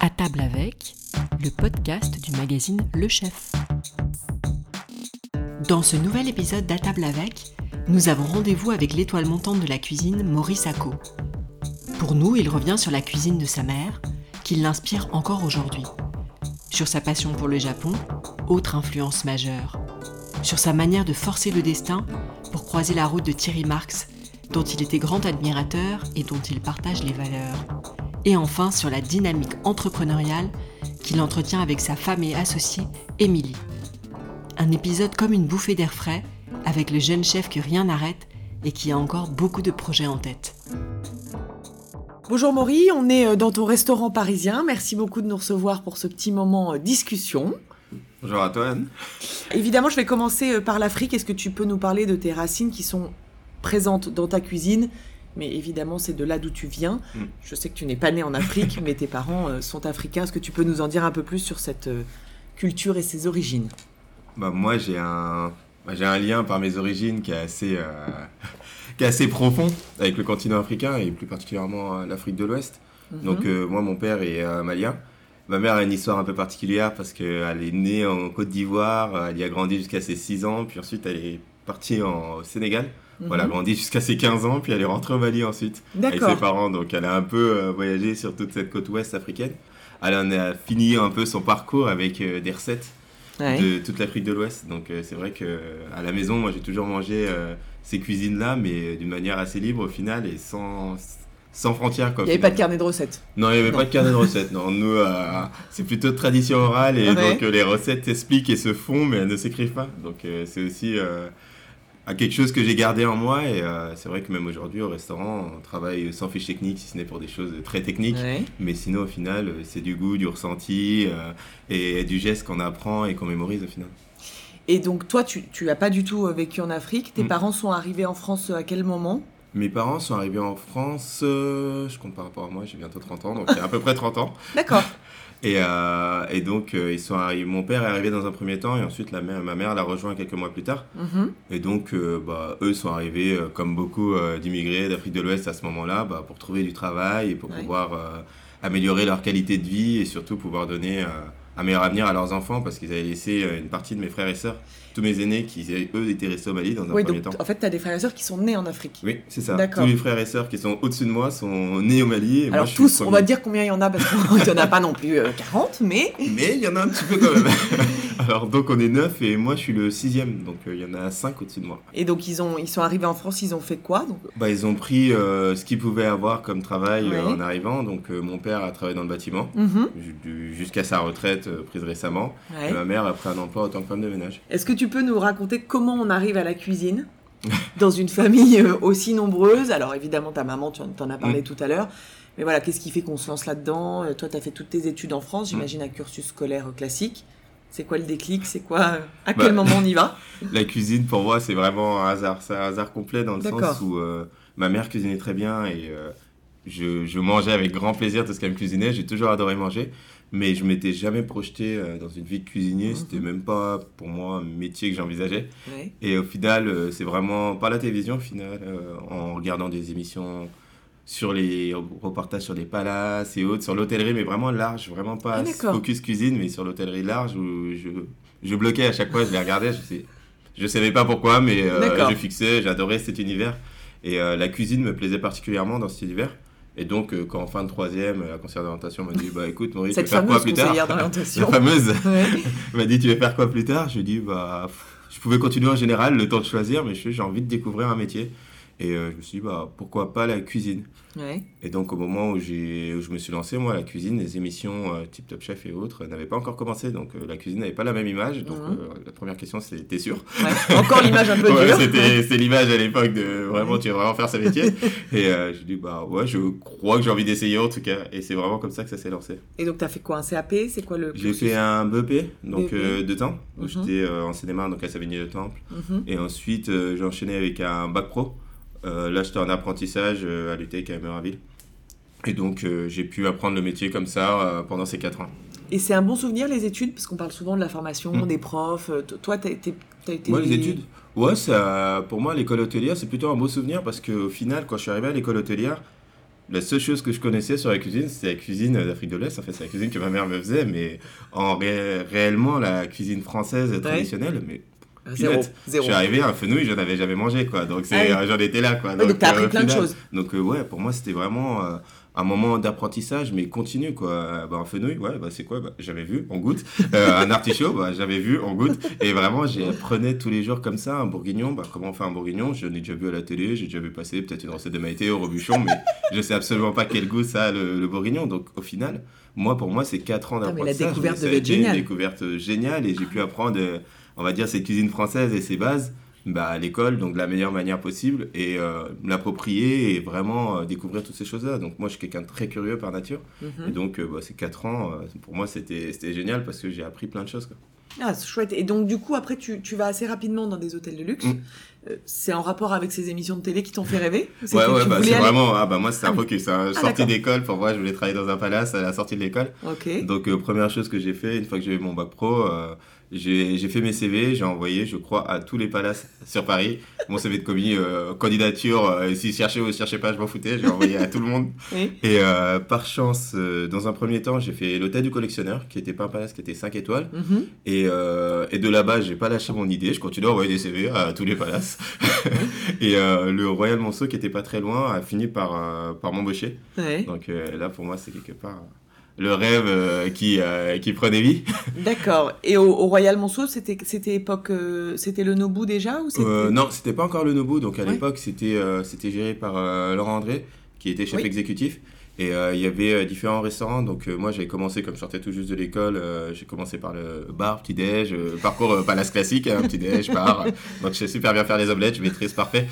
À table avec, le podcast du magazine Le Chef. Dans ce nouvel épisode d'À table avec, nous avons rendez-vous avec l'étoile montante de la cuisine, Maurice Acco. Pour nous, il revient sur la cuisine de sa mère, qui l'inspire encore aujourd'hui. Sur sa passion pour le Japon, autre influence majeure. Sur sa manière de forcer le destin pour croiser la route de Thierry Marx, dont il était grand admirateur et dont il partage les valeurs. Et enfin sur la dynamique entrepreneuriale qu'il entretient avec sa femme et associée, Émilie. Un épisode comme une bouffée d'air frais, avec le jeune chef que rien n'arrête et qui a encore beaucoup de projets en tête. Bonjour Maury, on est euh, dans ton restaurant parisien. Merci beaucoup de nous recevoir pour ce petit moment euh, discussion. Bonjour à toi Anne. Évidemment, je vais commencer euh, par l'Afrique. Est-ce que tu peux nous parler de tes racines qui sont présentes dans ta cuisine mais évidemment, c'est de là d'où tu viens. Mm. Je sais que tu n'es pas né en Afrique, mais tes parents sont africains. Est-ce que tu peux nous en dire un peu plus sur cette culture et ses origines? Bah, Moi, j'ai un, bah, j'ai un lien par mes origines qui est assez, euh, qui est assez profond avec le continent africain et plus particulièrement l'Afrique de l'Ouest. Mhm. Donc, euh, moi, mon père est euh, malien. Ma mère a une histoire un peu particulière parce qu'elle est née en Côte d'Ivoire, elle y a grandi jusqu'à ses 6 ans, puis ensuite elle est partie en, au Sénégal. Voilà, elle a grandi jusqu'à ses 15 ans, puis elle est rentrée au Mali ensuite avec ses parents. Donc elle a un peu euh, voyagé sur toute cette côte ouest africaine. Elle en a fini un peu son parcours avec euh, des recettes Ouais. de toute l'Afrique de l'Ouest. Donc euh, c'est vrai que à la maison, moi j'ai toujours mangé ces cuisines-là, mais d'une manière assez libre au final et sans, sans frontières. Quoi, Il n'y avait pas de carnet de recettes. Non, il n'y avait Non. pas de carnet de recettes. Non, nous, euh, c'est plutôt de tradition orale et Ouais. donc euh, les recettes s'expliquent et se font, mais elles ne s'écrivent pas. Donc euh, c'est aussi à quelque chose que j'ai gardé en moi et euh, c'est vrai que même aujourd'hui au restaurant, on travaille sans fiche technique, si ce n'est pour des choses très techniques. Ouais. Mais sinon, au final, euh, c'est du goût, du ressenti euh, et du geste qu'on apprend et qu'on mémorise au final. Et donc, toi, tu n'as pas du tout vécu en Afrique. Tes Mm. parents sont arrivés en France à quel moment? Mes parents sont arrivés en France, euh, je compte par rapport à moi, j'ai bientôt 30 ans, donc il y a à peu près 30 ans. D'accord. Et, euh, et donc, euh, ils sont arrivés, mon père est arrivé dans un premier temps et ensuite la mère, ma mère l'a rejoint quelques mois plus tard. Mhm. Et donc, euh, bah, eux sont arrivés, euh, comme beaucoup euh, d'immigrés d'Afrique de l'Ouest à ce moment-là, bah, pour trouver du travail et pour Ouais. pouvoir améliorer leur qualité de vie et surtout pouvoir donner un meilleur avenir à leurs enfants parce qu'ils avaient laissé une partie de mes frères et sœurs, tous mes aînés qui, eux, étaient restés au Mali dans un Oui, premier donc temps. en fait, tu as des frères et sœurs qui sont nés en Afrique. Oui, c'est ça. Tous mes frères et sœurs qui sont au-dessus de moi sont nés au Mali. Et moi, Alors je tous, on va dire combien il y en a, parce qu'il n'y en a pas non plus euh, 40, mais... Mais il y en a un petit peu quand même. Alors donc on est neuf et moi je suis le sixième, donc euh, il y en a cinq au-dessus de moi. Et donc ils, ont, ils sont arrivés en France, ils ont fait quoi donc... Bah ils ont pris euh, ce qu'ils pouvaient avoir comme travail euh, Ouais. en arrivant. Donc euh, mon père a travaillé dans le bâtiment Mhm. jusqu'à sa retraite euh, prise récemment. Ouais. Et ma mère a pris un emploi en tant que femme de ménage. Est-ce que tu peux nous raconter comment on arrive à la cuisine dans une famille euh, aussi nombreuse? Alors évidemment, ta maman, tu en, as parlé Mm. tout à l'heure. Mais voilà, qu'est-ce qui fait qu'on se lance là-dedans? Euh, Toi, tu as fait toutes tes études en France, j'imagine un cursus scolaire euh, classique. C'est quoi le déclic? C'est quoi À Bah, quel moment on y va? La cuisine pour moi c'est vraiment un hasard, c'est un hasard complet dans le sens où euh, ma mère cuisinait très bien et euh, je, je mangeais avec grand plaisir tout ce qu'elle me cuisinait. J'ai toujours adoré manger, mais je m'étais jamais projeté euh, dans une vie de cuisinier. Mhm. C'était même pas pour moi un métier que j'envisageais. Ouais. Et au final, euh, c'est vraiment par la télévision, au final, euh, en regardant des émissions sur les reportages sur les palaces et autres, sur l'hôtellerie, mais vraiment large, vraiment pas Ah, focus cuisine, mais sur l'hôtellerie large où je, je bloquais à chaque fois, je les regardais, je sais, je savais pas pourquoi, mais euh, je fixais, j'adorais cet univers. Et euh, la cuisine me plaisait particulièrement dans cet univers. Et donc, euh, quand en fin de troisième, la conseillère d'orientation m'a dit Bah écoute, Maurice, tu veux faire quoi plus tard La fameuse. Ouais. elle m'a dit tu veux faire quoi plus tard? Je lui ai dit bah je pouvais continuer en général le temps de choisir mais j'ai envie de découvrir un métier et euh, je me suis dit bah pourquoi pas la cuisine? Ouais. et donc au moment où, où je me suis lancé moi la cuisine les émissions euh, type Top Chef et autres n'avaient pas encore commencé donc euh, la cuisine n'avait pas la même image donc Mhm. euh, la première question c'est t'es sûr? Ouais. Encore l'image un peu Ouais, dure. c'était l'image à l'époque de vraiment tu veux vraiment faire ce métier et euh, je dis bah ouais je crois que j'ai envie d'essayer en tout cas et c'est vraiment comme ça que ça s'est lancé Et donc, tu as fait quoi? Un CAP C'est quoi le j'ai fait un BEP donc BEP. euh, de temps où Mhm. j'étais euh, en cinéma donc à Savigny-le-Temple Mhm. Et ensuite, euh, j'ai enchaîné avec un bac pro. Euh, là, j'étais en apprentissage euh, à l'UTEC à Mérinville. Et donc, euh, j'ai pu apprendre le métier comme ça pendant ces 4 ans. Et c'est un bon souvenir, les études? Parce qu'on parle souvent de la formation, Mm. des profs. Euh, t- Toi, t'es- t'es- Moi, les études? Ouais, ça, pour moi, l'école hôtelière, c'est plutôt un beau souvenir parce qu'au final, quand je suis arrivé à l'école hôtelière, la seule chose que je connaissais sur la cuisine, c'était la cuisine d'Afrique de l'Est. En fait, c'est la cuisine que ma mère me faisait, mais en réellement, la cuisine française traditionnelle, mais Zéro, Je suis arrivé à un fenouil, je avais jamais mangé, quoi. Donc, ah j'en étais là, quoi. donc, donc t'as appris euh, plein de choses. Donc, euh, ouais, pour moi, c'était vraiment euh, un moment d'apprentissage, mais continu, quoi. Bah, un fenouil, ouais, bah, c'est quoi? Bah, J'avais vu, on goûte. un artichaut, bah, j'avais vu, on goûte. Et vraiment, j'apprenais tous les jours comme ça, un bourguignon. Bah, comment on fait un bourguignon? Je l'ai déjà vu à la télé, j'ai déjà vu passer peut-être une recette de Maïté au rebuchon, mais je sais absolument pas quel goût ça a, le, le bourguignon. Donc, au final, moi, pour moi, c'est 4 ans d'apprentissage. La découverte devait être géniale. une découverte géniale et j'ai pu apprendre on va dire, cette cuisine française et ses bases bah, à l'école, donc de la meilleure manière possible, et euh, l'approprier et vraiment euh, découvrir toutes ces choses-là. Donc moi, je suis quelqu'un de très curieux par nature, mhm. et donc euh, bah, ces 4 ans, pour moi, c'était génial parce que j'ai appris plein de choses. Quoi. Ah, c'est chouette. Et donc, du coup, après, tu, tu, vas assez rapidement dans des hôtels de luxe. Mm. C'est en rapport avec ces émissions de télé qui t'ont fait rêver Ouais, ouais, bah, c'est vraiment. Ah, bah, moi, c'était un ah focus. Hein. Ah, sortie d'école, pour moi, je voulais travailler dans un palace à la sortie de l'école. Donc, première chose que j'ai fait, une fois que j'ai eu mon bac pro, j'ai fait mes CV, j'ai envoyé, je crois, à tous les palaces sur Paris. Mon CV de commis, euh, candidature, euh, s'ils cherchaient ou ne cherchaient pas, je m'en foutais, j'ai envoyé à tout le monde. Et euh, par chance, dans un premier temps, j'ai fait l'hôtel du collectionneur, qui n'était pas un palace, qui était 5 étoiles. Mm-hmm. et, et, de là-bas, j'ai pas lâché mon idée, je continue à envoyer des CV à tous les palaces. et le Royal Monceau, qui était pas très loin, a fini par, par m'embaucher. Donc là, pour moi, c'est quelque part le rêve euh, qui, euh, qui prenait vie. D'accord. Et au, Royal Monceau, c'était c'était époque euh, c'était le Nobu déjà ou Non, c'était pas encore le Nobu. Donc à l'époque, c'était c'était géré par Laurent André, qui était chef exécutif. Et il y avait différents restaurants. Donc moi, j'avais commencé, comme je sortais tout juste de l'école, j'ai commencé par le bar, petit-déj, parcours palace classique, hein, petit-déj, bar. donc je sais super bien faire les omelettes, je maîtrise parfait.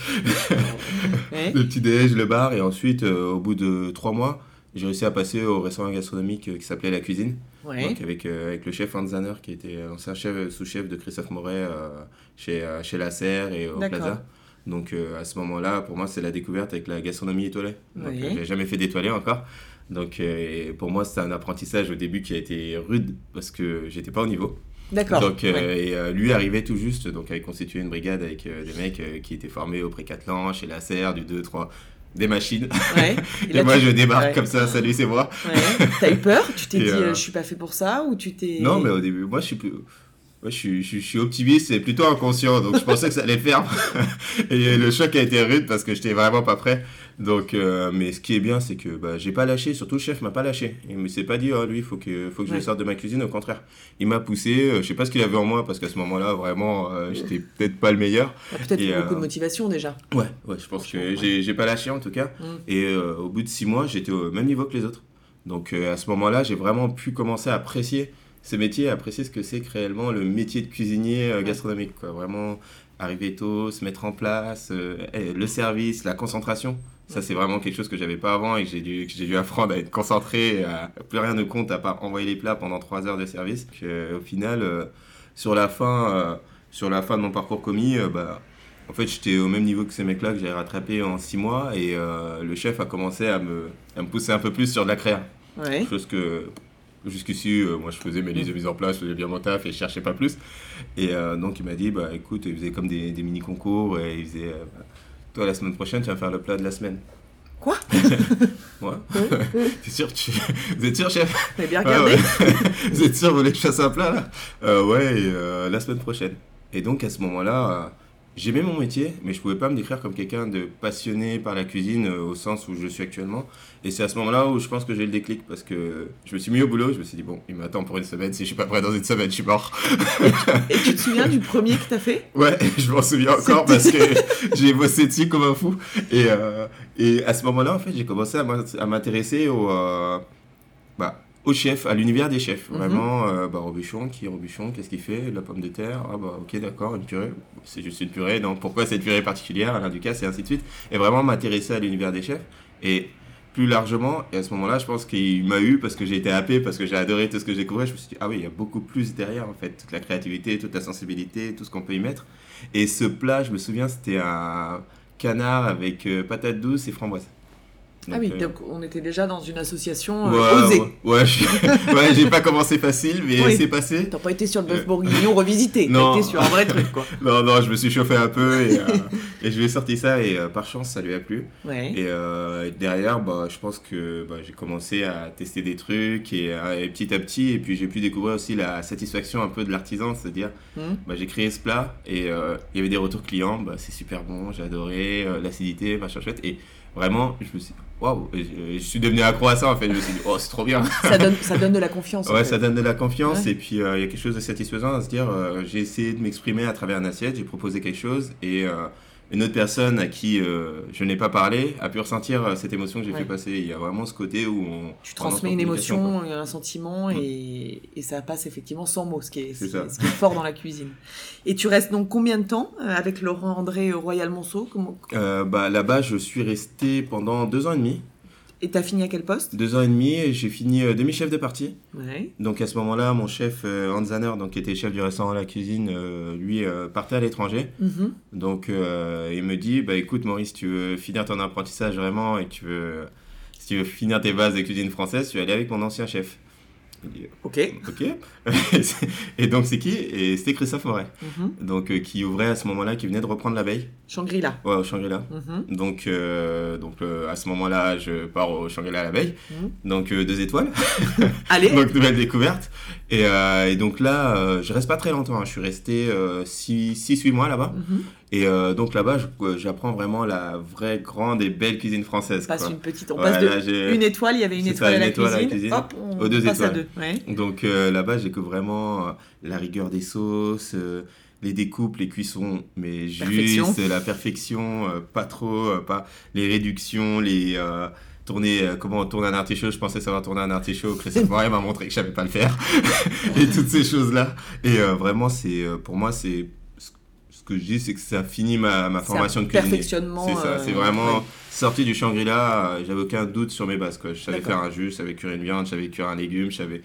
le petit-déj, le bar. Et ensuite, au bout de trois mois, j'ai réussi à passer au restaurant gastronomique euh, qui s'appelait La Cuisine, donc avec, euh, avec le chef Hans Zanner, qui était l'ancien chef, sous-chef de Christophe Moret euh, chez, chez La Serre et au Plaza. Donc à ce moment-là, pour moi, c'est la découverte avec la gastronomie étoilée. Donc j'ai jamais fait d'étoilé encore. Donc pour moi, c'est un apprentissage au début qui a été rude parce que j'étais pas au niveau. D'accord. Donc, et, lui arrivait tout juste, donc avait constitué une brigade avec des mecs qui étaient formés au Précatelan, chez la Serre, du 2-3 des machines. Et, moi, je débarque comme ça, salut, c'est moi. T'as eu peur? Tu t'es dit, euh, je suis pas fait pour ça Ou tu t'es. Non, mais au début, moi, je suis plus. Je, suis, je, suis optimiste et plutôt inconscient, donc je pensais que ça allait faire. et le choc a été rude parce que j'étais vraiment pas prêt. Donc, euh, mais ce qui est bien, c'est que bah, j'ai pas lâché, surtout le chef m'a pas lâché. Il me s'est pas dit, oh, lui, il faut que, faut que je sorte de ma cuisine, au contraire. Il m'a poussé, euh, je sais pas ce qu'il avait en moi, parce qu'à ce moment-là, vraiment, euh, j'étais peut-être pas le meilleur. Peut-être beaucoup de motivation déjà. Ouais, ouais je pense que j'ai pas lâché en tout cas. Mm. Et au bout de six mois, j'étais au même niveau que les autres. Donc à ce moment-là, j'ai vraiment pu commencer à apprécier ce métier, apprécier ce que c'est réellement le métier de cuisinier gastronomique. Quoi. Vraiment arriver tôt, se mettre en place, le service, la concentration. Ça, c'est vraiment quelque chose que j'avais pas avant et que j'ai dû, que j'ai dû apprendre à être concentré, à plus rien ne compte à part envoyer les plats pendant trois heures de service. au final, euh, sur, la fin, euh, sur la fin de mon parcours commis, euh, bah, en fait, j'étais au même niveau que ces mecs-là que j'ai rattrapé en six mois et le chef a commencé à me, à me pousser un peu plus sur de la créa. Chose que jusqu'ici, moi je faisais mes listes de mise en place, je faisais bien mon taf et je cherchais pas plus. Et donc il m'a dit, bah écoute, il faisait comme des, des mini-concours et il faisait toi, la semaine prochaine, tu vas faire le plat de la semaine. Quoi? Ouais. T'es sûr tu... Vous êtes sûr, chef? Vous bien regardé Vous êtes sûr, vous voulez que je fasse un plat, là? Euh, Ouais, euh, la semaine prochaine. Et donc, à ce moment-là, euh, j'aimais mon métier, mais je pouvais pas me décrire comme quelqu'un de passionné par la cuisine euh, au sens où je suis actuellement. Et c'est à ce moment-là où je pense que j'ai le déclic parce que je me suis mis au boulot, je me suis dit, bon, il m'attend pour une semaine, si je suis pas prêt dans une semaine, je suis mort. et, tu te souviens du premier que t'as fait? Ouais, je m'en souviens encore parce que j'ai bossé dessus comme un fou. Et, euh, et à ce moment-là, en fait, j'ai commencé à m'intéresser au. Euh, bah, au chef, à l'univers des chefs. Mhm. Vraiment, euh, bah, Robuchon, qui est Robuchon, qu'est-ce qu'il fait? La pomme de terre, ah bah ok d'accord, une purée, c'est juste une purée, donc pourquoi cette purée particulière, Alain Ducasse, et ainsi de suite. Et vraiment m'intéresser à l'univers des chefs. Et plus largement, et à ce moment-là, je pense qu'il m'a eu parce que j'ai été happé, parce que j'ai adoré tout ce que j'ai découvert. Je me suis dit, ah oui, il y a beaucoup plus derrière en fait, toute la créativité, toute la sensibilité, tout ce qu'on peut y mettre. Et ce plat, je me souviens, c'était un canard avec euh, patate douce et framboise. Ah oui, euh, donc on était déjà dans une association Ouais, euh, osée. ouais, ouais, ouais, j'ai pas commencé facile, mais Oui. c'est passé. T'as pas été sur le bœuf Euh, bourguignon revisité, t'as non. été sur un vrai truc quoi. Non, non, je me suis chauffé un peu et, euh, et je lui ai sorti ça et euh, par chance ça lui a plu. Ouais. Et derrière, bah, je pense que bah, j'ai commencé à tester des trucs et, et petit à petit, et puis j'ai pu découvrir aussi la satisfaction un peu de l'artisan, c'est-à-dire Hmm. bah, j'ai créé ce plat et il y avait des retours clients, bah, c'est super bon, j'ai adoré, l'acidité, machin chouette. Et vraiment, je me suis waouh, et je, suis devenu accro à ça en fait. Je me suis dit, oh, c'est trop bien. ça, donne, ça donne de la confiance. Ouais, fait. ça donne de la confiance Ouais. et puis euh, il y a quelque chose de satisfaisant à se dire euh, j'ai essayé de m'exprimer à travers une assiette, j'ai proposé quelque chose et euh, une autre personne à qui euh, je n'ai pas parlé a pu ressentir euh, cette émotion que j'ai Ouais. fait passer. Il y a vraiment ce côté où on. Tu transmets une émotion, quoi. un sentiment, et, et ça passe effectivement sans mots, ce qui est, ce qui fort dans la cuisine. Et tu restes donc combien de temps euh, avec Laurent André Royal Monceau? Comment... Euh, bah, Là-bas, je suis resté pendant deux ans et demi. Et t'as fini à quel poste? Deux ans et demi et j'ai fini euh, demi-chef de partie. Ouais. Donc à ce moment-là, mon chef euh, Hans donc, qui était chef du restaurant La Cuisine, euh, lui euh, partait à l'étranger. Mhm. Donc, il me dit, bah écoute Maurice, tu veux finir ton apprentissage vraiment et que tu veux, si tu veux finir tes bases de cuisine française, tu vas aller avec mon ancien chef. Ok. ok. et donc c'est qui? Et c'était Christophe Moret, Mhm. donc euh, qui ouvrait à ce moment-là, qui venait de reprendre l'abeille, Shangri-La. ouais, au Shangri-La. Mhm. Donc, euh, donc euh, à ce moment-là, je pars au Shangri-La à l'abeille, Mhm. donc deux étoiles. Allez, donc nouvelle découverte. Et, et donc là, je reste pas très longtemps. hein. Je suis resté 6-8 mois là-bas. Et euh, donc là-bas, euh, j'apprends vraiment la vraie grande et belle cuisine française. passe quoi. une petite. On Ouais, passe de là, une étoile, il y avait une étoile, ça, à, une la étoile à la cuisine. cuisine. Hop, on Aux deux passe à étoiles. deux. Ouais. Donc euh, là-bas, j'ai que vraiment euh, la rigueur des sauces, les découpes, les cuissons, mais Perfection. juste la perfection, pas trop, pas les réductions, les tourner, euh, comment on tourne un artichaut. Je pensais savoir tourner un artichaut. Christophe Moret m'a montré que je savais pas le faire et toutes ces choses-là. Et euh, vraiment, c'est pour moi, c'est ce ce que je dis, c'est que ça finit ma, ma formation un de cuisinier. perfectionnement. C'est ça, euh, c'est vraiment ouais. sorti du Shangri-La, euh, j'avais aucun doute sur mes bases. Quoi. Je savais faire un jus, je savais cuire une viande, je savais cuire un légume, je savais...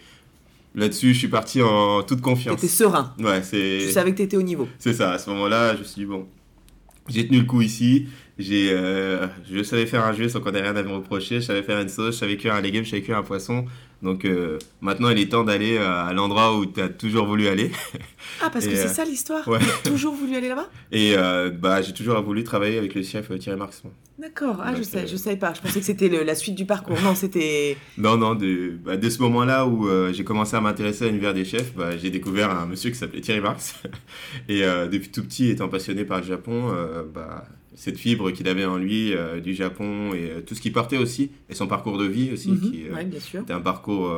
Là-dessus, je suis parti en toute confiance. T'étais serein. Ouais, c'est Tu savais que t'étais au niveau. c'est ça. À ce moment-là, je me suis dit, bon, j'ai tenu le coup ici. J'ai, euh, je savais faire un jus sans qu'on ait rien à me reprocher. Je savais faire une sauce, je savais cuire un légume, je savais cuire un poisson. Donc euh, maintenant, il est temps d'aller euh, à l'endroit où tu as toujours voulu aller. Ah, parce que c'est ça l'histoire ouais. Toujours voulu aller là-bas? Et euh, bah, j'ai toujours voulu travailler avec le chef Thierry Marx. D'accord. Ah, je sais, je savais pas. Je pensais que c'était la suite du parcours. Non, c'était. Non, non, de, bah, de ce moment-là où j'ai commencé à m'intéresser à l'univers des chefs, bah, j'ai découvert un monsieur qui s'appelait Thierry Marx. Et depuis tout petit, étant passionné par le Japon, bah, cette fibre qu'il avait en lui euh, du Japon et euh, tout ce qui partait aussi, et son parcours de vie aussi, Mhm. qui euh, Ouais, bien sûr. était un parcours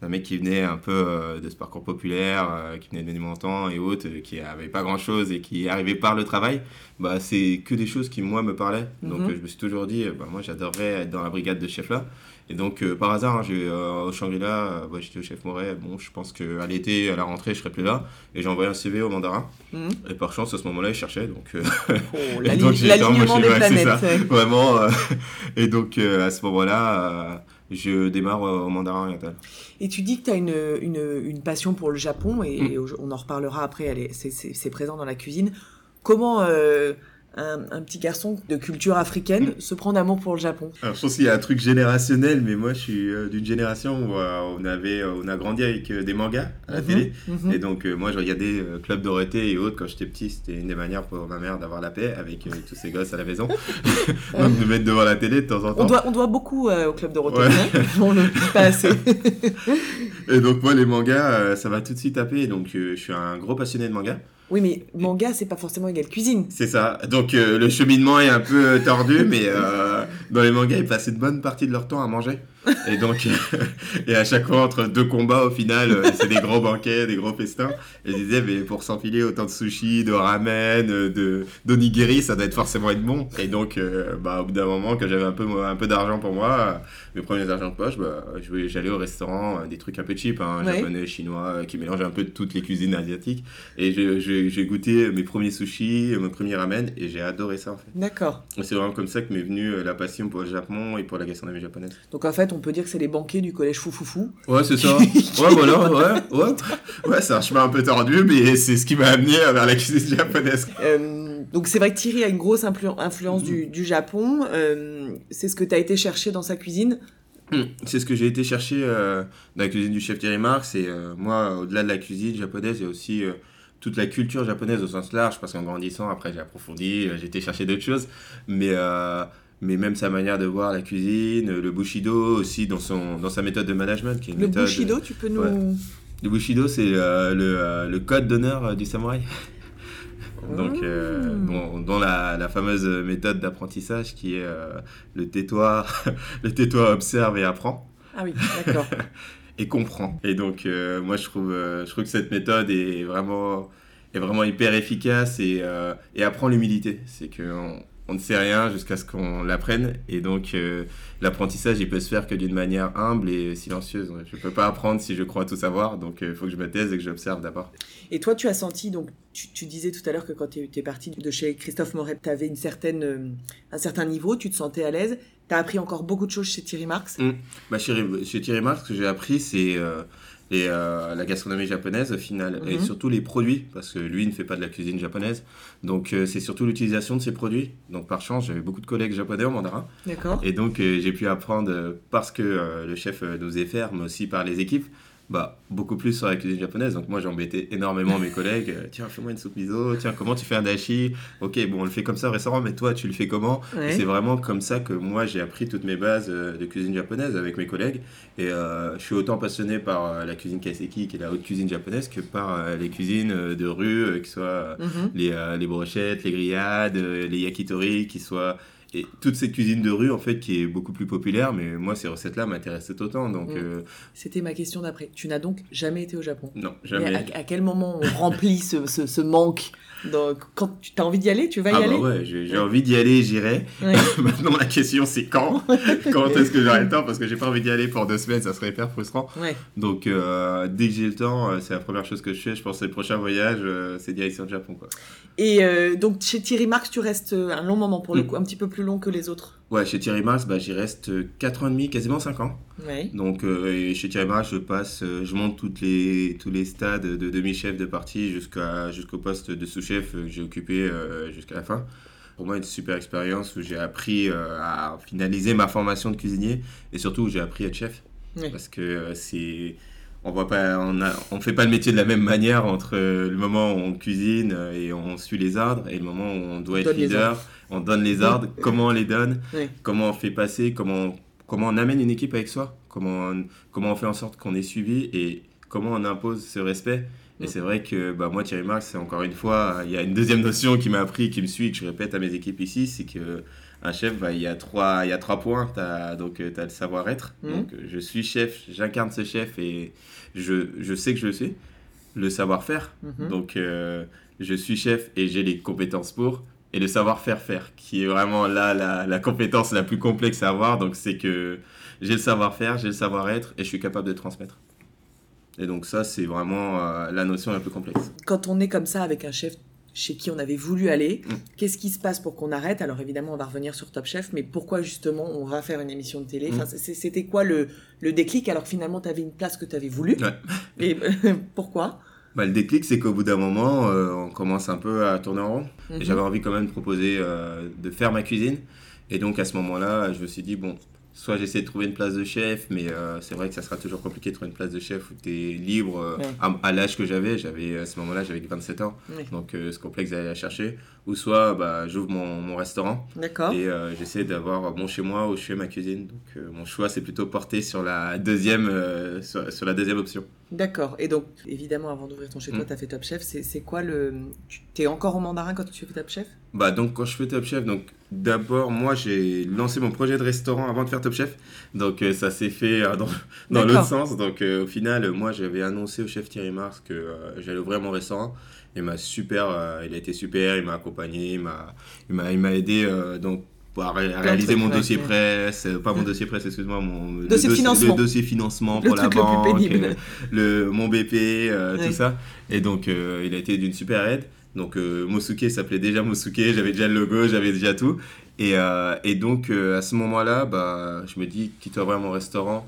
d'un mec qui venait un peu euh, de ce parcours populaire, euh, qui venait de Menton et autres, euh, qui avait pas grand-chose et qui arrivait par le travail. Bah, c'est que des choses qui, moi, me parlaient. Donc, Mhm. je me suis toujours dit, bah, moi, j'adorerais être dans la brigade de chef là. Et donc, par hasard, hein, j'ai, au Shangri-La, bah, j'étais au chef Moret. Bon, je pense qu'à l'été, à la rentrée, je serais plus là. Et j'ai envoyé un CV au mandarin. Mhm. Et par chance, à ce moment-là, il cherchait. Donc, Oh, L'alignement des ouais, planètes. ouais. vraiment. et donc, à ce moment-là, je démarre euh, au mandarin oriental. Et tu dis que tu as une, une, une passion pour le Japon, et Mm. on en reparlera après, c'est présent dans la cuisine. Comment euh, un, un petit garçon de culture africaine Mm. se prend d'amour pour le Japon Alors, je pense qu'il y a un truc générationnel, mais moi, je suis euh, d'une génération où euh, on, avait, euh, on a grandi avec des mangas à la Mhm, télé. mhm. Et donc, moi, je regardais Club Dorothée et autres quand j'étais petit. C'était une des manières pour ma mère d'avoir la paix avec tous ses gosses à la maison. donc, de mettre devant la télé de temps en temps. on, doit, on doit beaucoup au club de Ouais. hein on le dit pas assez. Et donc, moi, les mangas, ça va tout de suite taper. Donc, je suis un gros passionné de manga. Oui, mais manga, c'est pas forcément égal cuisine. C'est ça. Donc, euh, le cheminement est un peu euh, tordu, mais euh, dans les mangas, ils passent une bonne partie de leur temps à manger. Et donc, et à chaque fois, entre deux combats, au final, euh, c'est des gros banquets, des gros festins. Et je disais, mais pour s'enfiler autant de sushi, de ramen, euh, de d'onigiri, ça doit être forcément être bon. Et donc, euh, bah, au bout d'un moment, quand j'avais un peu, un peu d'argent pour moi, mes premiers argent de poche, bah, j'allais au restaurant, des trucs un peu cheap, hein, Ouais. japonais, chinois, qui mélangent un peu toutes les cuisines asiatiques. Et j'ai goûté mes premiers sushis, mon premier ramen, et j'ai adoré ça en fait. D'accord. C'est vraiment comme ça que m'est venue la passion pour le Japon et pour la gastronomie japonaise. Donc en fait, on peut dire que c'est les banquiers du collège Foufoufou. Ouais, c'est ça. ouais, voilà, ouais, ouais. Ouais, c'est un chemin un peu tordu, mais c'est ce qui m'a amené vers la cuisine japonaise. Euh, Donc c'est vrai que Thierry a une grosse influence du, du, Japon. c'est ce que tu as été chercher dans sa cuisine? Hmm. C'est ce que j'ai été chercher euh, dans la cuisine du chef Thierry Marx. Et euh, moi, au-delà de la cuisine japonaise, il y a aussi euh, toute la culture japonaise au sens large. Parce qu'en grandissant, après, j'ai approfondi, j'ai été chercher d'autres choses. Mais, mais même sa manière de voir la cuisine, le Bushido aussi dans, son, dans sa méthode de management. Qui est le Bushido, tu peux nous. Le Bushido, c'est le, le, code d'honneur du samouraï. Donc, euh, mmh. dans la, fameuse méthode d'apprentissage qui est euh, le tais-toi, le tais-toi observe et apprend. Ah oui, d'accord. et comprend. Et donc, euh, moi, je trouve, je trouve que cette méthode est vraiment, est vraiment hyper efficace et, et apprend l'humilité. C'est qu'on on ne sait rien jusqu'à ce qu'on l'apprenne. Et donc, euh, l'apprentissage, il peut se faire que d'une manière humble et silencieuse. Je ne peux pas apprendre si je crois tout savoir. Donc, il euh, faut que je me taise et que j'observe d'abord. Et toi, tu as senti, donc, tu, disais tout à l'heure que quand tu es, parti de chez Christophe Moret, tu avais une certaine, euh, un certain niveau, tu te sentais à l'aise. Tu as appris encore beaucoup de choses chez Thierry Marx mmh. bah, chez, chez, Thierry Marx, ce que j'ai appris, c'est et euh, la gastronomie japonaise au final. Et mhm. surtout les produits parce que lui ne fait pas de la cuisine japonaise. Donc euh, c'est surtout l'utilisation de ces produits. Donc par chance j'avais beaucoup de collègues japonais en mandarin. D'accord. Et donc euh, j'ai pu apprendre parce que le chef nous faisait faire mais aussi par les équipes bah, beaucoup plus sur la cuisine japonaise. Donc moi, j'ai embêté énormément mes collègues. Euh, tiens, fais-moi une soupe miso. Tiens, comment tu fais un dashi? Ok, bon, on le fait comme ça au restaurant, mais toi, tu le fais comment? C'est vraiment comme ça que moi, j'ai appris toutes mes bases euh, de cuisine japonaise avec mes collègues. Et euh, je suis autant passionné par la cuisine kaiseki, qui est la haute cuisine japonaise, que par les cuisines de rue, qui soient mhm. les, les brochettes, les grillades, les yakitori, qui soient et toute cette cuisine de rue en fait qui est beaucoup plus populaire mais moi ces recettes là m'intéressaient autant donc mm. euh, c'était ma question d'après. Tu n'as donc jamais été au Japon? Non jamais. à, quel moment on remplit ce, ce, manque donc quand tu as envie d'y aller tu vas y ah bah aller ouais j'ai envie d'y aller j'irai. Maintenant la question c'est quand quand est-ce que j'aurai le temps? Parce que j'ai pas envie d'y aller pour deux semaines ça serait hyper frustrant. Donc euh, dès que j'ai le temps euh, c'est la première chose que je fais je pense que le prochain voyage c'est direction le Japon quoi. Et donc chez Thierry Marx tu restes un long moment pour le mm. coup un petit peu plus long que les autres Ouais, chez Thierry Marx, bah, j'y reste 4 ans et demi, quasiment 5 ans. Donc, euh, chez Thierry Marx, je passe, euh, je monte toutes les, tous les stades de demi-chef de partie jusqu'à, jusqu'au poste de sous-chef que j'ai occupé euh, jusqu'à la fin. Pour moi, une super expérience où j'ai appris à finaliser ma formation de cuisinier et surtout où j'ai appris à être chef. Parce que c'est on voit pas, on, a, on fait pas le métier de la même manière entre le moment où on cuisine et on suit les ordres et le moment où on doit être leader, on donne les ordres, comment on les donne, comment on fait passer, comment, comment on amène une équipe avec soi, comment on, comment on fait en sorte qu'on est suivi et comment on impose ce respect. Et c'est vrai que bah, moi, Thierry Marx, c'est encore une fois, il y a une deuxième notion qui m'a appris, qui me suit, que je répète à mes équipes ici, c'est que un chef, bah, il, y a trois, il y a trois points. As, donc, tu as le savoir-être. Mmh. Donc, je suis chef, j'incarne ce chef et je, je, sais que je le sais. Le savoir-faire. Mmh. Donc, euh, je suis chef et j'ai les compétences pour. Et le savoir-faire faire, qui est vraiment là la, la, compétence la plus complexe à avoir. Donc, c'est que j'ai le savoir-faire, j'ai le savoir-être et je suis capable de transmettre. Et donc, ça, c'est vraiment euh, la notion la plus complexe. Quand on est comme ça avec un chef chez qui on avait voulu aller. Mm. Qu'est-ce qui se passe pour qu'on arrête? Alors évidemment, on va revenir sur Top Chef, mais pourquoi justement on va faire une émission de télé? Mm. C'était quoi le, le, déclic? Alors finalement, tu avais une place que tu avais voulu. Et pourquoi? Bah, Le déclic, c'est qu'au bout d'un moment, euh, on commence un peu à tourner en rond. Mm-hmm. J'avais envie quand même de proposer euh, de faire ma cuisine. Et donc à ce moment-là, je me suis dit, bon, soit j'essaie de trouver une place de chef, mais euh, c'est vrai que ça sera toujours compliqué de trouver une place de chef où tu es libre euh, à, l'âge que j'avais. J'avais à ce moment-là, j'avais 27 ans, donc euh, c'est complexe d'aller la chercher. Ou soit bah, j'ouvre mon, mon, restaurant et j'essaie d'avoir mon chez moi où je fais ma cuisine. Donc mon choix c'est plutôt porté sur la deuxième, sur, la deuxième option. D'accord. Et donc évidemment, avant d'ouvrir ton chez toi, mm. tu as fait Top Chef. C'est quoi le. Tu es encore au mandarin quand tu fais Top Chef? Bah donc quand je fais Top Chef, donc D'abord, moi, j'ai lancé mon projet de restaurant avant de faire Top Chef. Donc, euh, ça s'est fait euh, dans, dans l'autre sens. Donc, euh, au final, moi, j'avais annoncé au chef Thierry Mars que j'allais ouvrir mon restaurant. Il m'a super, il a été super, il m'a accompagné, il m'a, il m'a, pour réaliser mon dossier presse, pas mon dossier presse, excuse-moi, mon dossier le, financement. le dossier financement pour la banque, le, mon BP, tout ça. Et donc, il a été d'une super aide. Donc euh, Mosuke s'appelait déjà Mosuke, j'avais déjà le logo, j'avais déjà tout. Et, euh, et donc euh, à ce moment-là, bah, je me dis, quitte à ouvrir mon restaurant,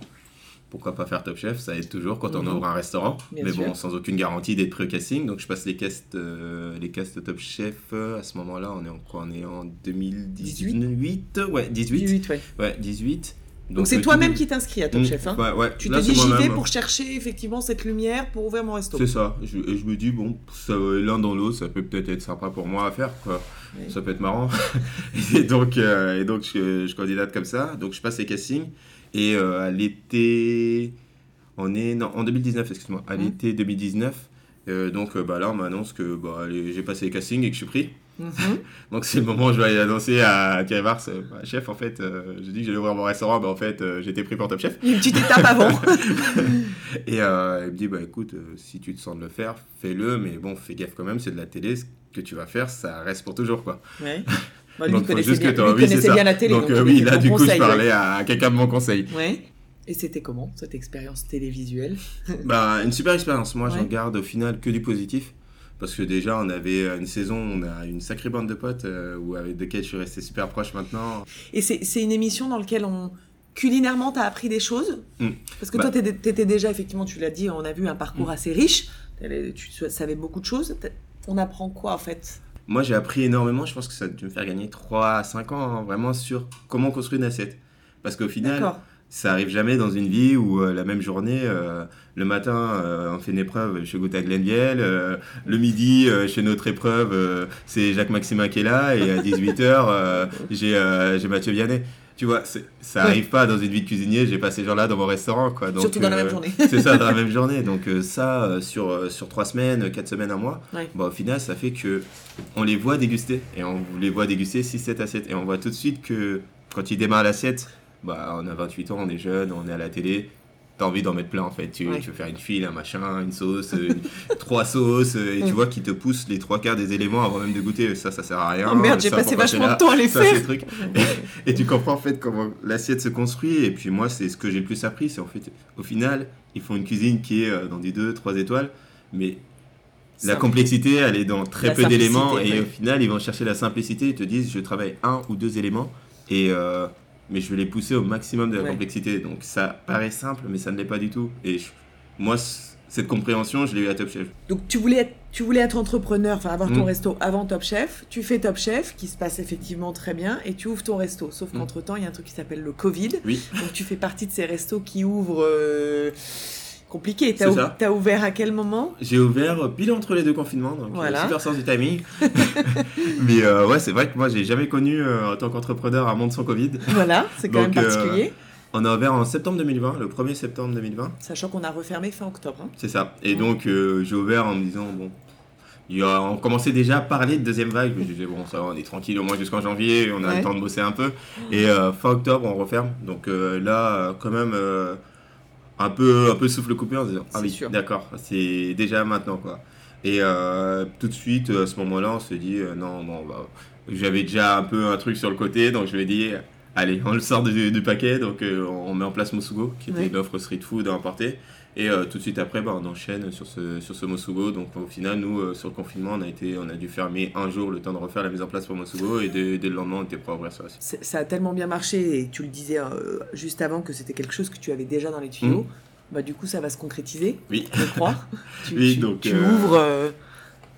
pourquoi pas faire Top Chef Ça aide toujours quand on Mhm. ouvre un restaurant. Bien mais sûr. bon, sans aucune garantie d'être prêt au casting. Donc je passe les castes, euh, les castes Top Chef. euh, à ce moment-là, on est en quoi On est en 2018 Ouais, 18. 18, ouais. Ouais, 18. Donc c'est toi-même qui t'inscris à Top Mm, Chef. Hein. Ouais, ouais. Tu Là, te dis j'y vais pour chercher effectivement cette lumière pour ouvrir mon resto. C'est ça. Je, et je me dis, bon, l'un dans l'autre, ça peut peut-être être sympa pour moi à faire, quoi. Ça peut être marrant. et donc, euh, et donc je, je candidate comme ça. Donc, je passe les castings. Et euh, à l'été. On est. Non, en 2019, excuse-moi. À Mhm. l'été 2019. euh, donc, bah, là, on m'annonce que bah, j'ai passé les castings et que je suis pris. Mhm. Donc, c'est le moment où je vais annoncer à Thierry Mars, euh, Bah, chef, en fait, euh, j'ai dit que j'allais ouvrir mon restaurant. Bah, en fait, euh, j'étais pris pour Top Chef. Une petite étape avant. Et euh, il me dit, bah écoute, euh, si tu te sens de le faire, fais-le, mais bon, fais gaffe quand même, c'est de la télé, ce que tu vas faire, ça reste pour toujours, quoi. ouais. Bah, lui, Donc, connaissait juste bien, que lui, oui, connaissait ça. bien la télé. Donc, oui, là, du coup, je parlais à quelqu'un de mon conseil. Ouais. Et c'était comment cette expérience télévisuelle? Bah, une super expérience. Moi, Ouais. j'en garde au final que du positif. Parce que déjà, on avait une saison, on a une sacrée bande de potes euh, où, avec desquels je suis resté super proche maintenant. Et c'est une émission dans laquelle on culinairement t'as appris des choses Mm. Parce que Bah. toi t'étais déjà effectivement, tu l'as dit, on a vu un parcours assez riche. Tu savais beaucoup de choses. On apprend quoi en fait? Moi, j'ai appris énormément. Je pense que ça a dû me faire gagner 3 à 5 ans, hein, vraiment, sur comment construire une assiette. Parce qu'au final. Ça arrive jamais dans une vie où euh, la même journée, euh, le matin, euh, on fait une épreuve chez Goutte à Glenviel, le midi, chez notre épreuve, c'est Jacques Maximin qui est là, et à 18h, j'ai j'ai Mathieu Vianney. Tu vois, ça Ouais. arrive pas dans une vie de cuisinier, j'ai pas ces gens-là dans mon restaurant. Quoi. Donc, Surtout dans la même journée. c'est ça, dans la même journée. Donc ça, sur, sur 3 semaines, 4 semaines, un mois, Ouais. bah, au final, ça fait que on les voit déguster. Et on les voit déguster 6-7 assiettes. Et on voit tout de suite que quand ils démarrent l'assiette, bah, on a 28 ans, on est jeune, on est à la télé. T'as envie d'en mettre plein en fait. Tu, Ouais. tu veux faire une file, un machin, une sauce, euh, une- trois sauces, euh, et tu vois qu'ils te poussent les trois quarts des éléments avant même de goûter. Ça, ça sert à rien. Oh merde, j'ai Ça, passé vachement de temps à les Ça, faire. c'est le truc. Et tu comprends en fait comment l'assiette se construit. Et puis moi, c'est ce que j'ai le plus appris. C'est en fait, au final, ils font une cuisine qui est euh, dans des 2-3 étoiles. Mais la complexité, elle est dans très La peu d'éléments. Et ouais. au final, ils vont chercher la simplicité. Ils te disent, je travaille un ou deux éléments. Et. euh, mais je vais les pousser au maximum de la Ouais. complexité. Donc ça paraît simple, mais ça ne l'est pas du tout. Et je- moi, cette compréhension, je l'ai eu à Top Chef. Donc tu voulais être, tu voulais être entrepreneur, enfin avoir ton Mm. resto avant Top Chef. Tu fais Top Chef, qui se passe effectivement très bien, et tu ouvres ton resto. Sauf Mm. qu'entre temps, il y a un truc qui s'appelle le Covid. Oui. Donc tu fais partie de ces restos qui ouvrent euh, compliqué. T'as ou- ouvert à quel moment? J'ai ouvert pile entre les deux confinements, donc Voilà. euh, super sens du timing. Mais euh, ouais, c'est vrai que moi, j'ai jamais connu euh, en tant qu'entrepreneur un monde sans Covid. Voilà, c'est quand Donc, même euh, particulier. On a ouvert en septembre 2020, le 1er septembre 2020, Sachant qu'on a refermé fin octobre. hein. c'est ça. Et donc, euh, j'ai ouvert en me disant, bon, il y a, on commençait déjà à parler de deuxième vague. Je disais, bon, ça va, on est tranquille au moins jusqu'en janvier, on a Ouais. le temps de bosser un peu. Et euh, fin octobre, on referme. Donc euh, là, euh, quand même, euh, un, peu, un peu souffle coupé en se disant, ah oui, sûr. d'accord, c'est déjà maintenant, quoi. Et euh, tout de suite, à ce moment-là, on se dit, euh, non, bon, bah, j'avais déjà un peu un truc sur le côté, donc je lui ai dit, allez, on le sort du, du paquet, donc euh, on met en place Mosugo, qui était Ouais. l'offre street food à emporter. Et euh, tout de suite après, bah, on enchaîne sur ce, sur ce Mosugo. Donc au final, nous, euh, sur le confinement, on a, été, on a dû fermer un jour le temps de refaire la mise en place pour Mosugo. Et dès, dès le lendemain, on était prêt à ouvrir sur la suite. C'est- Ça a tellement bien marché, et tu le disais euh, juste avant que c'était quelque chose que tu avais déjà dans les tuyaux. Bah, du coup, ça va se concrétiser, Oui. je crois. tu Oui, tu- donc, tu ouvres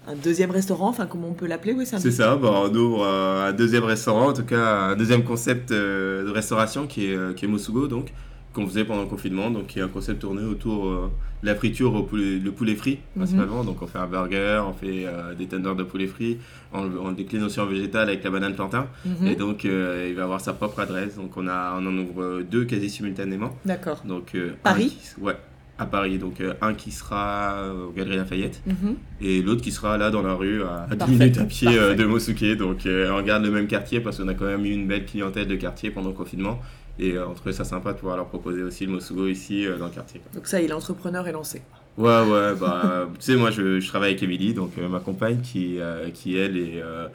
un deuxième restaurant, enfin, comment on peut l'appeler oui, C'est ça, bah, on ouvre euh, un deuxième restaurant, en tout cas un deuxième concept euh, de restauration qui est, euh, qui est Mosugo, donc, qu'on faisait pendant le confinement, donc qui est un concept tourné autour euh, de la friture au poulet, le poulet frit, principalement. Donc on fait un burger, on fait euh, des tenders de poulet frit, on, décline aussi en végétal avec la banane plantain. Mhm. Et donc euh, il va avoir sa propre adresse, donc on, a, on en ouvre deux quasi simultanément. D'accord. Donc, Paris qui- Ouais, à Paris. Donc un qui sera au Galeries Lafayette Mhm. et l'autre qui sera là dans la rue à 10 Parfait, minutes à pied de Mosuke. Donc on garde le même quartier parce qu'on a quand même eu une belle clientèle de quartier pendant le confinement. Et euh, on trouvait ça sympa de pouvoir leur proposer aussi le Mosugo ici euh, dans le quartier. quoi. Donc ça, il est entrepreneur et lancé. Ouais, ouais, bah, tu sais, moi je, je travaille avec Émilie, donc euh, ma compagne qui, euh, qui elle est. euh,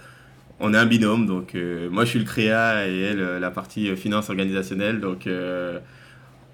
on est un binôme, donc euh, moi je suis le créa et elle euh, la partie euh, finance organisationnelle, donc euh,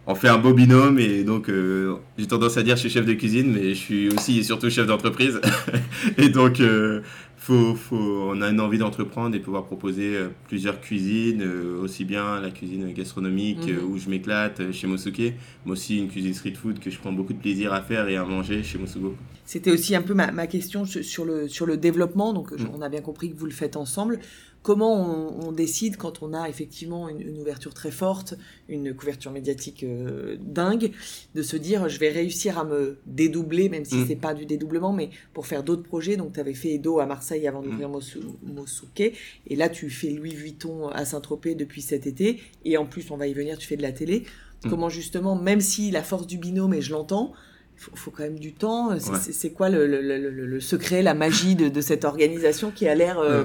on fait un beau binôme et donc euh, j'ai tendance à dire je suis chef de cuisine, mais je suis aussi et surtout chef d'entreprise. et donc euh, faut, faut, on a une envie d'entreprendre et pouvoir proposer euh, plusieurs cuisines, euh, aussi bien la cuisine gastronomique Mhm. euh, où je m'éclate chez Mosuke, mais aussi une cuisine street food que je prends beaucoup de plaisir à faire et à manger chez Mosugo. C'était aussi un peu ma, ma question sur le, sur le développement. Donc, Mm. on a bien compris que vous le faites ensemble. Comment on, on décide quand on a effectivement une, une ouverture très forte, une couverture médiatique euh, dingue, de se dire je vais réussir à me dédoubler, même si Mm. c'est pas du dédoublement, mais pour faire d'autres projets. Donc, tu avais fait Edo à Marseille avant d'ouvrir Mosu- Mosuke. Et là, tu fais Louis Vuitton à Saint-Tropez depuis cet été. Et en plus, on va y venir, tu fais de la télé. Mm. Comment justement, même si la force du binôme, et je l'entends, il faut, faut quand même du temps. C'est Ouais. quoi le, le- le- le- le secret, la magie de, de cette organisation qui a l'air Euh,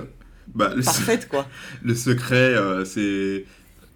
Bah, le, parfaite, quoi le secret, euh, c'est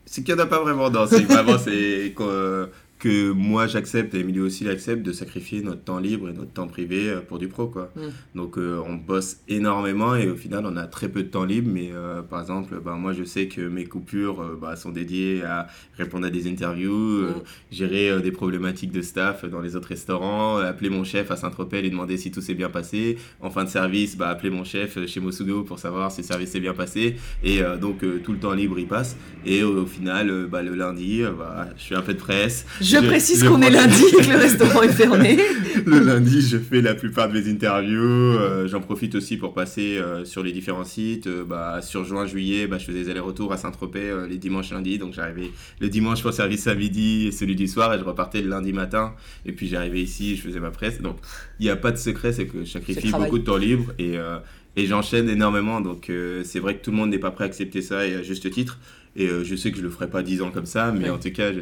c'est qu'il n'y en a pas vraiment dans. C'est vraiment c'est que, moi j'accepte et Emilio aussi l'accepte de sacrifier notre temps libre et notre temps privé euh, pour du pro quoi. Mm. Donc euh, on bosse énormément et au final on a très peu de temps libre. Mais euh, par exemple, bah, moi je sais que mes coupures euh, bah, sont dédiées à répondre à des interviews, Mm. gérer des problématiques de staff dans les autres restaurants, appeler mon chef à Saint-Tropez, lui demander si tout s'est bien passé. En fin de service, bah, appeler mon chef chez Mosugo pour savoir si le service s'est bien passé. Et donc tout le temps libre il passe. Et au final, bah, le lundi, bah, je fais un peu de presse. Je, Je- précise qu'on est lundi et que le restaurant est fermé. le lundi, je fais la plupart de mes interviews. euh, J'en profite aussi pour passer euh, sur les différents sites. Euh, bah, sur juin, juillet, bah, je faisais des allers-retours à Saint-Tropez euh, les dimanches, lundis. Donc j'arrivais le dimanche pour service à midi et celui du soir et je repartais le lundi matin. Et puis j'arrivais ici, je faisais ma presse. Donc il n'y a pas de secret, c'est que je sacrifie beaucoup de temps libre et, euh, et j'enchaîne énormément. Donc euh, c'est vrai que tout le monde n'est pas prêt à accepter ça et à juste titre. Et euh, je sais que je le ferai pas 10 ans comme ça, mais Ouais. en tout cas, je-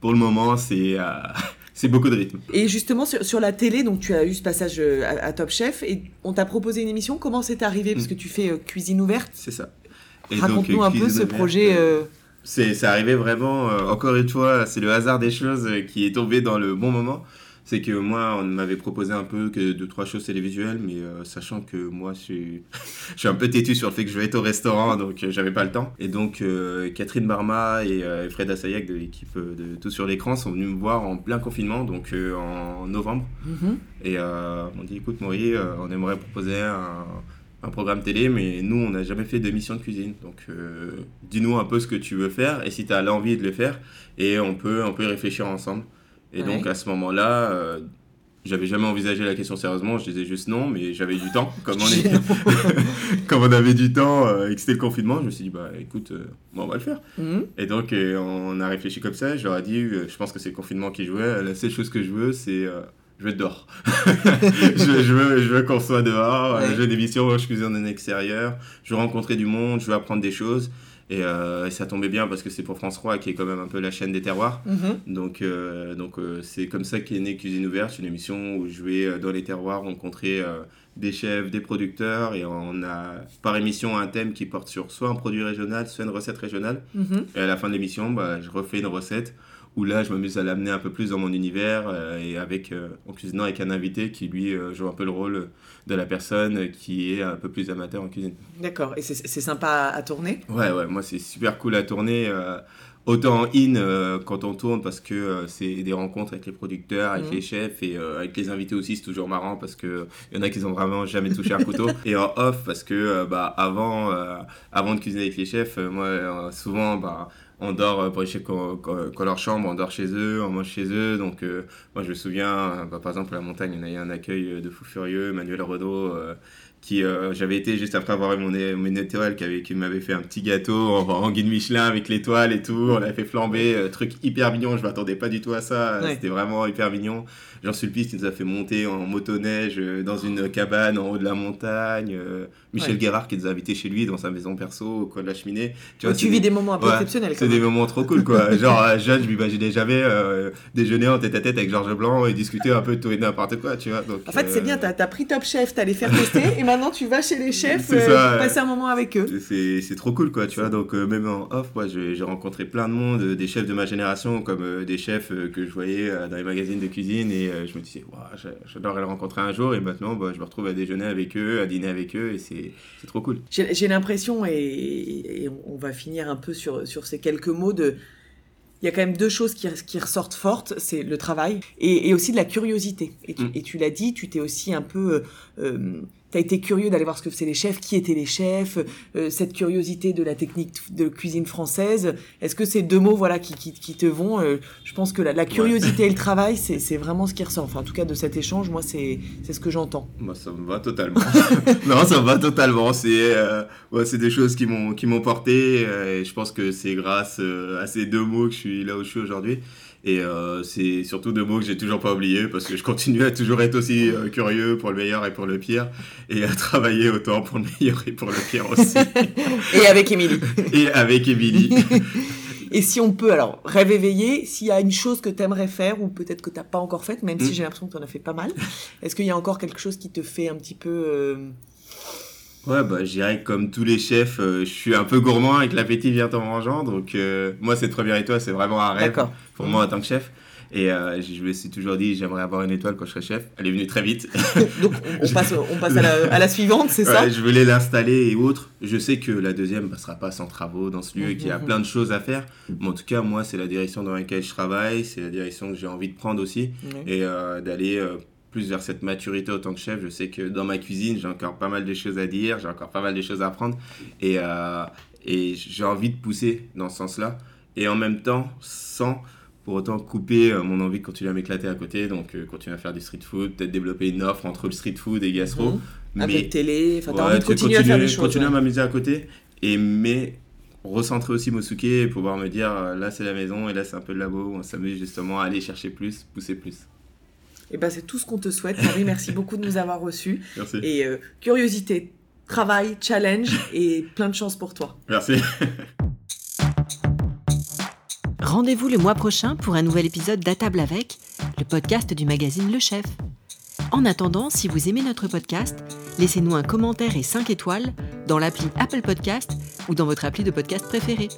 pour le moment, c'est euh, c'est beaucoup de rythme. Et justement, sur, sur la télé, donc tu as eu ce passage euh, à, à Top Chef et on t'a proposé une émission. Comment c'est arrivé? Parce que tu fais euh, cuisine ouverte. C'est ça. Raconte-nous un peu ce ouverte, projet. euh, C'est arrivé vraiment, encore une fois, c'est le hasard des choses qui est tombé dans le bon moment. C'est que moi, on m'avait proposé un peu que deux, trois choses télévisuelles, mais euh, sachant que moi, je suis, je suis un peu têtu sur le fait que je vais être au restaurant, donc euh, j'avais pas le temps. Et donc, euh, Catherine Barma et euh, Fred Assayac de l'équipe de Tout sur l'écran sont venus me voir en plein confinement, donc en novembre. mhm. Et on dit écoute Maury, euh, on aimerait proposer un, un programme télé, mais nous on n'a jamais fait d'émission de cuisine. Donc euh, dis-nous un peu ce que tu veux faire et si tu as l'envie de le faire et on peut, on peut y réfléchir ensemble. Et Ouais. donc à ce moment-là, euh, j'avais jamais envisagé la question sérieusement, je disais juste non, mais j'avais du temps. Comme on, est, comme on avait du temps euh, et que c'était le confinement, je me suis dit bah écoute, euh, bon, on va le faire. Mhm. Et donc, euh, on a réfléchi comme ça. Je leur ai dit, euh, je pense que c'est le confinement qui jouait. La seule chose que je veux, c'est. je veux être dehors. je, je veux, je veux qu'on soit dehors. Ouais. Je veux des missions, je cuisine en extérieur. Je veux rencontrer du monde, je veux apprendre des choses. Et, euh, et ça tombait bien parce que c'est pour France 3 qui est quand même un peu la chaîne des terroirs. Mhm. Donc, euh, donc euh, c'est comme ça qu'est née Cuisine Ouverte, une émission où je vais dans les terroirs rencontrer des chefs, des producteurs, et on a par émission un thème qui porte sur soit un produit régional, soit une recette régionale. Mhm. Et à la fin de l'émission, bah, je refais une recette où là, je m'amuse à l'amener un peu plus dans mon univers euh, et avec, euh, en cuisinant avec un invité qui, lui, euh, joue un peu le rôle de la personne qui est un peu plus amateur en cuisine. D'accord. Et c'est sympa à, tourner? Ouais, ouais, moi, c'est super cool à tourner. autant en in quand on tourne parce que c'est des rencontres avec les producteurs, avec Mhm. les chefs et avec les invités aussi, c'est toujours marrant parce que il y en a qui ont vraiment jamais touché un couteau. et en off parce que bah, avant, avant de cuisiner avec les chefs, moi, souvent, bah, on dort euh, quand- quand leur chambre, on dort chez eux, on mange chez eux. Donc, euh, moi, je me souviens, euh, bah, par exemple, à la montagne, on a eu un accueil euh, de fou furieux, Manuel Renaud, euh, qui euh, j'avais été juste après avoir eu mon, mon étoile qui, avait, qui m'avait fait un petit gâteau en, en guide Michelin avec l'étoile et tout on l'avait fait flamber euh, truc hyper mignon je m'attendais pas du tout à ça Ouais. c'était vraiment hyper mignon Jean Sulpice qui nous a fait monter en motoneige euh, dans une cabane en haut de la montagne euh, Michel Ouais. Guérard qui nous a invités chez lui dans sa maison perso au coin de la cheminée Tu, vois, tu vis des- des moments un peu Ouais, exceptionnels. c'est des moments trop cool quoi. Genre euh, jeune, je m'imaginais jamais euh, déjeuner en tête à tête avec Georges Blanc et discuter un peu de tout et n'importe quoi, tu vois. Donc, En fait, c'est bien, t'as as pris Top Chef, t'as les faire tester, et maintenant tu vas chez les chefs, euh, ça, passer un moment avec eux. C'est trop cool, quoi, tu vois. Donc, même en off, moi, j'ai rencontré plein de monde, des chefs de ma génération, comme des chefs que je voyais dans les magazines de cuisine, et euh, je me disais, j'a- j'adorerais les rencontrer un jour, et maintenant, bah, je me retrouve à déjeuner avec eux, à dîner avec eux, et c'est trop cool. J'ai l'impression, et, et on- va finir un peu sur, sur ces quelques mots de... Il y a quand même deux choses qui, qui ressortent fortes, c'est le travail et, et aussi de la curiosité. Et tu, Mm. et tu l'as dit, tu t'es aussi un peu euh, euh, tu as été curieux d'aller voir ce que faisaient les chefs, qui étaient les chefs, euh, cette curiosité de la technique de cuisine française. Est-ce que ces deux mots voilà qui, qui, qui te vont euh, Je pense que la, la curiosité et le travail, c'est vraiment ce qui ressort. Enfin, en tout cas, de cet échange, moi, c'est ce que j'entends. Moi, ça me va totalement. non, ça me va totalement. C'est euh, ouais, c'est des choses qui m'ont qui m'ont porté. et je pense que c'est grâce à ces deux mots que je suis là où je suis aujourd'hui. Et euh, c'est surtout deux mots que j'ai toujours pas oubliés parce que je continue à toujours être aussi euh, curieux pour le meilleur et pour le pire et à travailler autant pour le meilleur et pour le pire aussi. et avec Émilie. et avec Émilie. et si on peut, alors, rêve éveillé, s'il y a une chose que tu aimerais faire ou peut-être que tu n'as pas encore faite, même si mm. j'ai l'impression que tu en as fait pas mal, est-ce qu'il y a encore quelque chose qui te fait un petit peu... Ouais, bah, je dirais que comme tous les chefs, euh, je suis un peu gourmand et que l'appétit vient en mangeant. Donc, euh, moi, cette première étoile, c'est vraiment un rêve pour moi en tant que chef. Et euh, je me suis toujours dit, j'aimerais avoir une étoile quand je serai chef. Elle est venue très vite. donc, on passe, on passe à, la, à la suivante, c'est ça? Je voulais l'installer et autres. Je sais que la deuxième ne passera pas sans travaux dans ce lieu et qu'il y a mhm. plein de choses à faire. Mais en tout cas, moi, c'est la direction dans laquelle je travaille. C'est la direction que j'ai envie de prendre aussi. Et d'aller plus vers cette maturité autant que chef. Je sais que dans ma cuisine, j'ai encore pas mal de choses à dire, j'ai encore pas mal de choses à apprendre. Et, euh, et j'ai envie de pousser dans ce sens-là. Et en même temps, sans pour autant couper euh, mon envie de continuer à m'éclater à côté. Donc, euh, continuer à faire du street food, peut-être développer une offre entre le street food et gastro. Mhm. Mais, Avec télé, enfin, t'as envie de continuer, à faire des choses. Continuer à m'amuser à côté. Et, mais recentrer aussi Mosuke et pouvoir me dire là c'est la maison et là c'est un peu le labo. On s'amuse justement à aller chercher plus, pousser plus. Et eh ben, c'est tout ce qu'on te souhaite. Marie, merci beaucoup de nous avoir reçus. Merci. Et euh, curiosité, travail, challenge et plein de chance pour toi. Merci. Rendez-vous le mois prochain pour un nouvel épisode d'À table avec, le podcast du magazine Le Chef. En attendant, si vous aimez notre podcast, laissez-nous un commentaire et 5 étoiles dans l'appli Apple Podcast ou dans votre appli de podcast préféré.